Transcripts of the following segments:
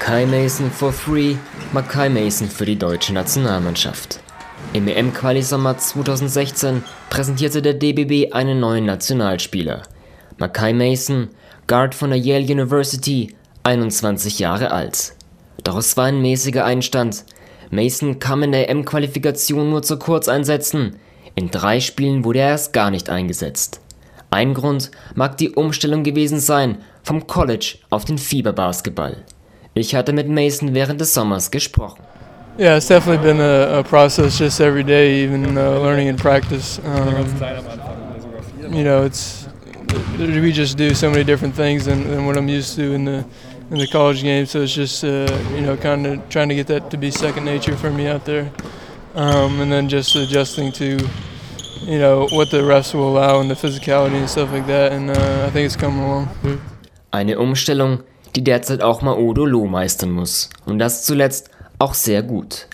Mackay Mason for free, Mackay Mason für die deutsche Nationalmannschaft. Im EM-Quali-Sommer 2016 präsentierte der DBB einen neuen Nationalspieler. Mackay Mason, Guard von der Yale University, 21 Jahre alt. Doch es war ein mäßiger Einstand. Mason kam in der EM-Qualifikation nur zu Kurzeinsätzen. In drei Spielen wurde er erst gar nicht eingesetzt. Ein Grund mag die Umstellung gewesen sein vom College auf den Fieberbasketball. Ich hatte mit Mason während des Sommers gesprochen. Yeah, it's definitely been a, a process just every day, even uh, learning in practice. Um, you know, it's we just do so many different things than, than what I'm used to in the in the college game. So it's just uh, you know kind of trying to get that to be second nature for me out there, um, and then just adjusting to you know what the refs will allow and the physicality and stuff like that. And uh, I think it's coming along. Eine Umstellung, die derzeit auch Maodo Loh meistern muss. Und das zuletzt auch sehr gut.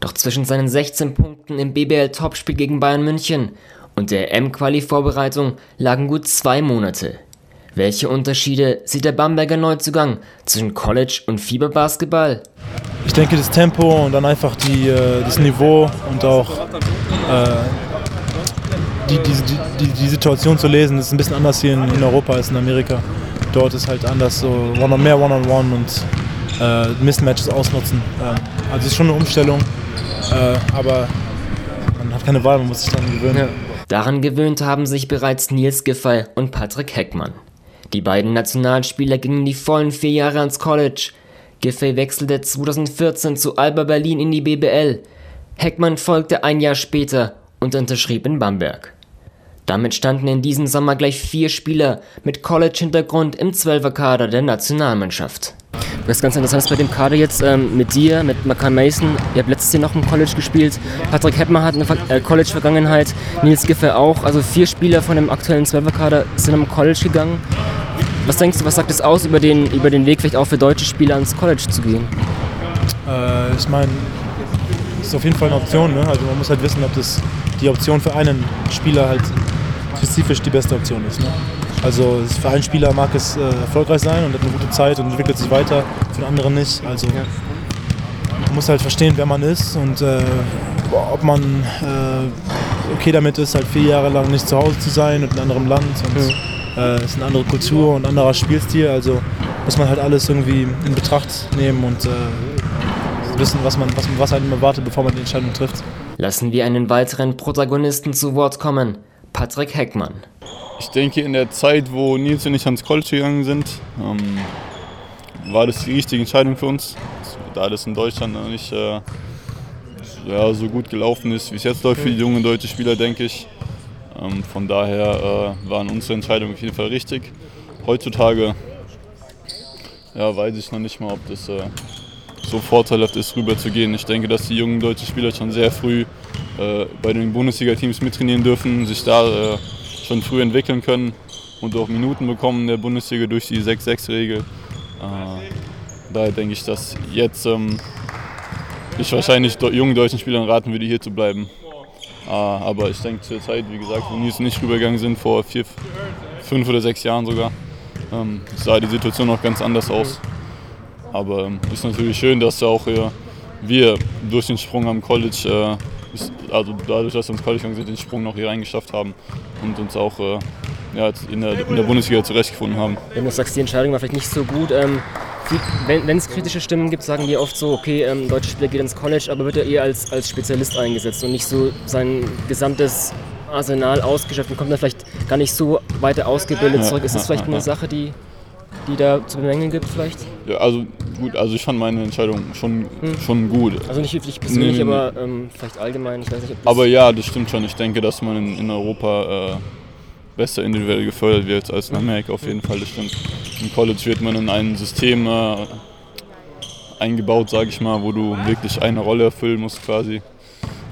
Doch zwischen seinen 16 Punkten im BBL-Topspiel gegen Bayern München und der M-Quali-Vorbereitung lagen gut zwei Monate. Welche Unterschiede sieht der Bamberger Neuzugang zwischen College und Fieberbasketball? Ich denke, das Tempo und dann einfach die, äh, das Niveau und auch äh, die, die, die, die, Situation zu lesen, ist ein bisschen anders hier in, in Europa als in Amerika. Dort ist halt anders, so one on mehr One-on-One -on -one und äh, Mismatches ausnutzen. Ähm, also ist schon eine Umstellung, äh, aber man hat keine Wahl, man muss sich daran gewöhnen. Ja. Daran gewöhnt haben sich bereits Nils Giffey und Patrick Heckmann. Die beiden Nationalspieler gingen die vollen vier Jahre ans College. Giffey wechselte 2014 zu Alba Berlin in die BBL. Heckmann folgte ein Jahr später und unterschrieb in Bamberg. Damit standen in diesem Sommer gleich vier Spieler mit College-Hintergrund im Zwölferkader der Nationalmannschaft. Was ganz interessant ist bei dem Kader jetzt ähm, mit dir, mit Makan Mason. Ihr habt letztes Jahr noch im College gespielt. Patrick Heppmer hat eine äh, College-Vergangenheit. Nils Giffey auch. Also vier Spieler von dem aktuellen Zwölferkader sind am College gegangen. Was denkst du, was sagt es aus über den, über den Weg vielleicht auch für deutsche Spieler ans College zu gehen? Äh, ich meine, ist auf jeden Fall eine Option. Ne? Also man muss halt wissen, ob das die Option für einen Spieler halt spezifisch die beste Option ist. Ne? Also für einen Spieler mag es äh, erfolgreich sein und hat eine gute Zeit und entwickelt sich weiter, für den anderen nicht. Also man muss halt verstehen, wer man ist und äh, ob man äh, okay damit ist, halt vier Jahre lang nicht zu Hause zu sein und in einem anderen Land. Und, ja äh, es ist eine andere Kultur und ein anderer Spielstil. Also muss man halt alles irgendwie in Betracht nehmen und äh, wissen, was, man, was, was einem erwartet, bevor man die Entscheidung trifft. Lassen wir einen weiteren Protagonisten zu Wort kommen. Patrick Heckmann. Ich denke, in der Zeit, wo Nils und ich ans College gegangen sind, ähm, war das die richtige Entscheidung für uns. Da das in Deutschland noch nicht äh, ja, so gut gelaufen ist, wie es jetzt läuft für die jungen deutschen Spieler, denke ich, ähm, von daher äh, waren unsere Entscheidungen auf jeden Fall richtig. Heutzutage ja, weiß ich noch nicht mal, ob das äh, so vorteilhaft ist, rüber zu gehen. Ich denke, dass die jungen deutschen Spieler schon sehr früh äh, bei den Bundesliga-Teams mittrainieren dürfen, sich da äh, schon früh entwickeln können und auch Minuten bekommen in der Bundesliga durch die 6-6-Regel. Äh, daher denke ich, dass jetzt ähm, ich wahrscheinlich jungen deutschen Spielern raten würde, hier zu bleiben. Ah, aber ich denke zur Zeit, wie gesagt, wo Nils nicht rübergegangen sind, vor vier, fünf oder sechs Jahren sogar, ähm, sah die Situation noch ganz anders aus. Aber ähm, ist natürlich schön, dass auch wir durch den Sprung am College, äh, also dadurch, dass wir ins College gegangen sind, den Sprung noch hier reingeschafft haben und uns auch äh, ja, in, der, in der Bundesliga zurechtgefunden haben. Wenn du sagst, die Entscheidung war vielleicht nicht so gut, ähm, wenn es kritische Stimmen gibt, sagen die oft so, okay, ähm, deutscher Spieler geht ins College, aber wird er eher als, als Spezialist eingesetzt und nicht so sein gesamtes Arsenal ausgeschöpft und kommt dann vielleicht gar nicht so weiter ausgebildet zurück. Ist das vielleicht eine Sache, die, die da zu bemängeln gibt vielleicht? Ja, also gut, also ich fand meine Entscheidung schon, hm. schon gut. Also nicht wirklich persönlich, nee, nee, aber ähm, vielleicht allgemein, ich weiß nicht, Aber ja, das stimmt schon. Ich denke, dass man in, in Europa äh, besser individuell gefördert wird als in Amerika auf jeden Fall, das stimmt. Im College wird man in ein System äh, eingebaut, sage ich mal, wo du wirklich eine Rolle erfüllen musst quasi.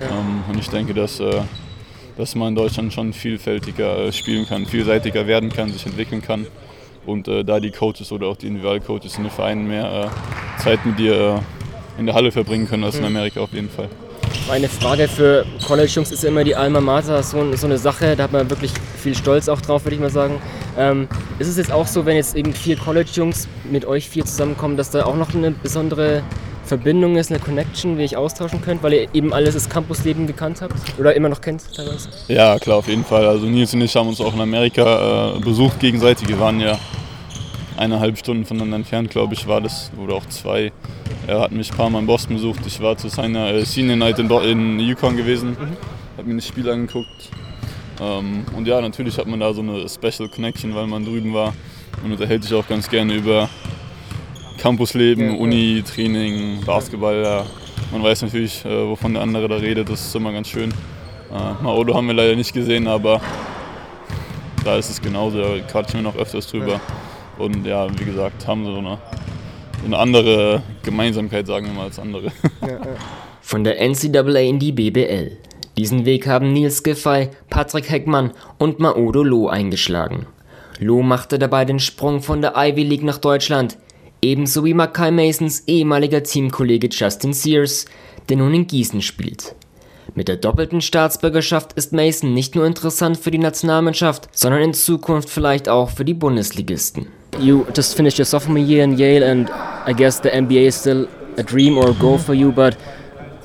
Ähm, und ich denke, dass, äh, dass man in Deutschland schon vielfältiger äh, spielen kann, vielseitiger werden kann, sich entwickeln kann. Und äh, da die Coaches oder auch die Individualcoaches in den Vereinen mehr äh, Zeit mit dir äh, in der Halle verbringen können als in Amerika auf jeden Fall. Meine Frage für College-Jungs ist immer die Alma Mater, so, so, eine Sache, da hat man wirklich viel Stolz auch drauf, würde ich mal sagen. Ähm, ist es jetzt auch so, wenn jetzt eben vier College-Jungs mit euch vier zusammenkommen, dass da auch noch eine besondere Verbindung ist, eine Connection, wie ich austauschen könnt, weil ihr eben alles das Campusleben gekannt habt oder immer noch kennt teilweise? Ja, klar, auf jeden Fall. Also Nils und ich haben uns auch in Amerika äh, besucht gegenseitig. Wir waren ja eineinhalb Stunden voneinander entfernt, glaube ich, war das, oder auch zwei. Er hat mich ein paar Mal in Boston besucht. Ich war zu seiner äh, Senior Night in, in Yukon gewesen, mhm. habe mir das Spiel angeguckt. Ähm, und ja, natürlich hat man da so eine Special Connection, weil man drüben war und unterhält sich auch ganz gerne über Campusleben, ja, Uni, Training, Basketball. Ja. Man weiß natürlich, äh, wovon der andere da redet, das ist immer ganz schön. Äh, Maodo haben wir leider nicht gesehen, aber da ist es genauso, da quatschen wir noch öfters drüber. Und ja, wie gesagt, haben so eine, so eine andere Gemeinsamkeit, sagen wir mal, als andere. Von der NCAA in die BBL. Diesen Weg haben Nils Giffey, Patrick Heckmann und Maodo Loh eingeschlagen. Loh machte dabei den Sprung von der Ivy League nach Deutschland, ebenso wie Mackay Masons ehemaliger Teamkollege Justin Sears, der nun in Gießen spielt. Mit der doppelten Staatsbürgerschaft ist Mason nicht nur interessant für die Nationalmannschaft, sondern in Zukunft vielleicht auch für die Bundesligisten. You just finished your sophomore year in Yale and I guess the NBA is still a dream or a goal for you, but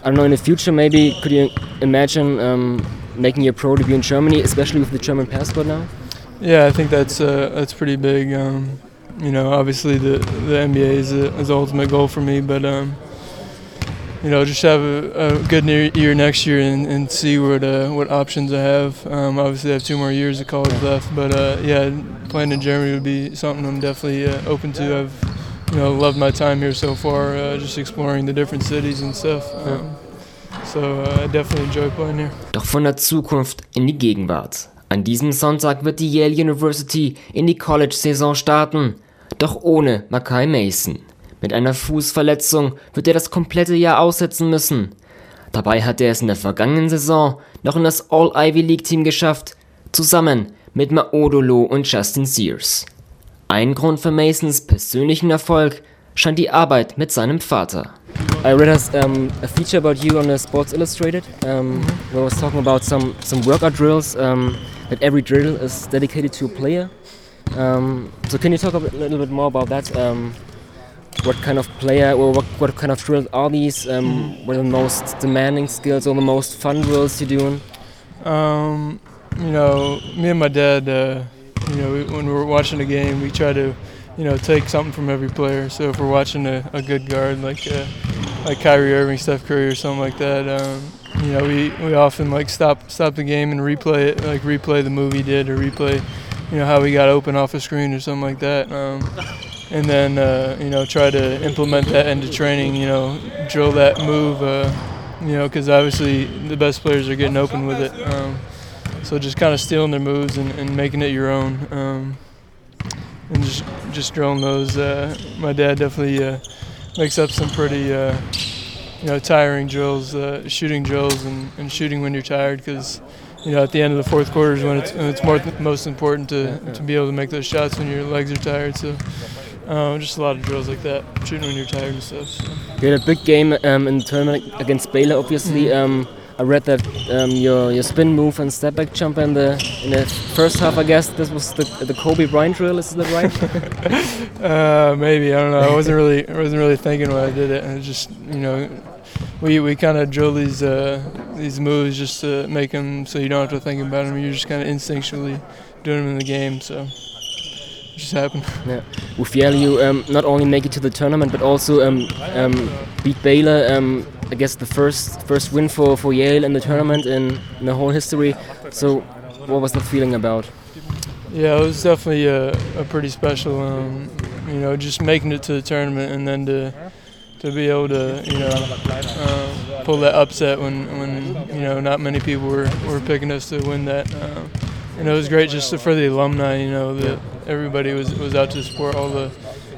I don't know, in the future maybe could you imagine um, making your pro debut in Germany, especially with the German passport now? Yeah, I think that's uh, that's pretty big. Um, you know, obviously the the NBA is, a, is the ultimate goal for me, but um, you know, just have a, a good year next year and, and see what uh, what options I have. Um, obviously, I have two more years of college left, but uh, yeah, playing in Germany would be something I'm definitely uh, open to. I've you know loved my time here so far, uh, just exploring the different cities and stuff. Um, so uh, I definitely enjoy playing here. Doch von der Zukunft in die Gegenwart. An diesem Sonntag wird die Yale University in die College-Saison starten doch ohne Mackay Mason. Mit einer Fußverletzung wird er das komplette Jahr aussetzen müssen. Dabei hat er es in der vergangenen Saison noch in das All-Ivy League Team geschafft, zusammen mit Maodolo und Justin Sears. Ein Grund für Masons persönlichen Erfolg scheint die Arbeit mit seinem Vater. I read a, um, a feature about you on the Sports Illustrated, um, where I was talking about some some workout drills. Um, that every drill is dedicated to a player. Um, so can you talk a little bit more about that? Um, what kind of player or what, what kind of drills are these? Um, mm. What are the most demanding skills or the most fun drills you're doing? Um, you know, me and my dad, uh, you know, when we're watching a game, we try to, you know, take something from every player. So if we're watching a, a good guard like uh, like Kyrie Irving, Steph Curry, or something like that, um, you know, we, we often like stop stop the game and replay it, like replay the movie did or replay you know how we got open off a screen or something like that. Um, and then uh, you know try to implement that into training. You know, drill that move. Uh, you know, because obviously the best players are getting open with it. Um, so just kind of stealing their moves and, and making it your own, um, and just just drilling those. Uh, my dad definitely uh, makes up some pretty uh, you know tiring drills, uh, shooting drills, and, and shooting when you're tired because you know, at the end of the fourth quarter is when it's, when it's more most important to, to be able to make those shots when your legs are tired. So um, just a lot of drills like that, shooting when you're tired and stuff. So. You had a big game um, in the tournament against Baylor, obviously. Mm-hmm. Um, I read that um, your your spin move and step back jump in the in the first half. I guess this was the the Kobe Bryant drill. Is that right? uh, maybe I don't know. I wasn't really I wasn't really thinking when I did it. It just you know we, we kind of drill these uh, these moves just to make them so you don't have to think about them. You're just kind of instinctually doing them in the game. So it just happened. Yeah. With Yale, you um, not only make it to the tournament, but also um, um, beat Baylor. Um, I guess the first first win for, for Yale in the tournament in, in the whole history. So what was the feeling about? Yeah, it was definitely a, a pretty special. Um, you know, just making it to the tournament and then to to be able to you know uh, pull that upset when when you know not many people were, were picking us to win that. Uh, and it was great just for the alumni. You know that everybody was was out to support all the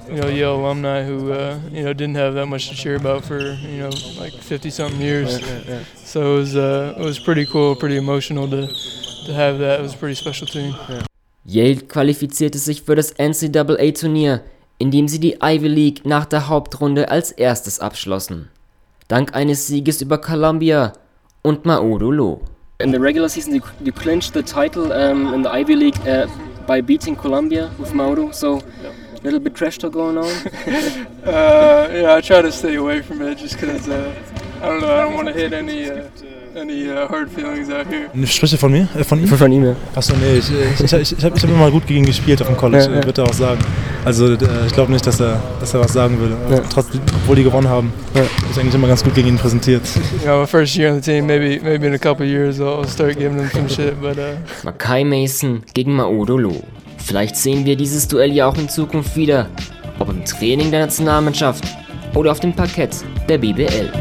you know Yale alumni who uh, you know didn't have that much to cheer about for you know like 50 something years. So it was uh, it was pretty cool, pretty emotional to to have that. It was a pretty special team. Yale qualifizierte sich für das NCAA-Turnier indem sie die Ivy League nach der Hauptrunde als erstes abschlossen. dank eines Sieges über Columbia und Maudolo. In the regular season, you, you clinched the title um, in the Ivy League uh, by beating Columbia with Mauro. So, a little bit trash talk going on. uh, yeah, I try to stay away from it just because uh, I don't know. I don't want to hit any uh, any uh, hard feelings out here. Sprichst du von mir? Äh, von ihm? Von ihm, ja. Achso, nee, ich, ich, ich, ich habe ich hab immer gut gegen ihn gespielt auf dem College, Ja, ja. würde er auch sagen. Also äh, ich glaube nicht, dass er, dass er was sagen würde. Ja. Trotzdem, obwohl die gewonnen haben, Ja. ist eigentlich immer ganz gut gegen ihn präsentiert. My first year on the team, maybe maybe in a couple years I'll start giving them some shit, but uh, Makai Mason gegen Maudolo. Vielleicht sehen wir dieses Duell ja auch in Zukunft wieder. Ob im Training der Nationalmannschaft oder auf dem Parkett der BBL.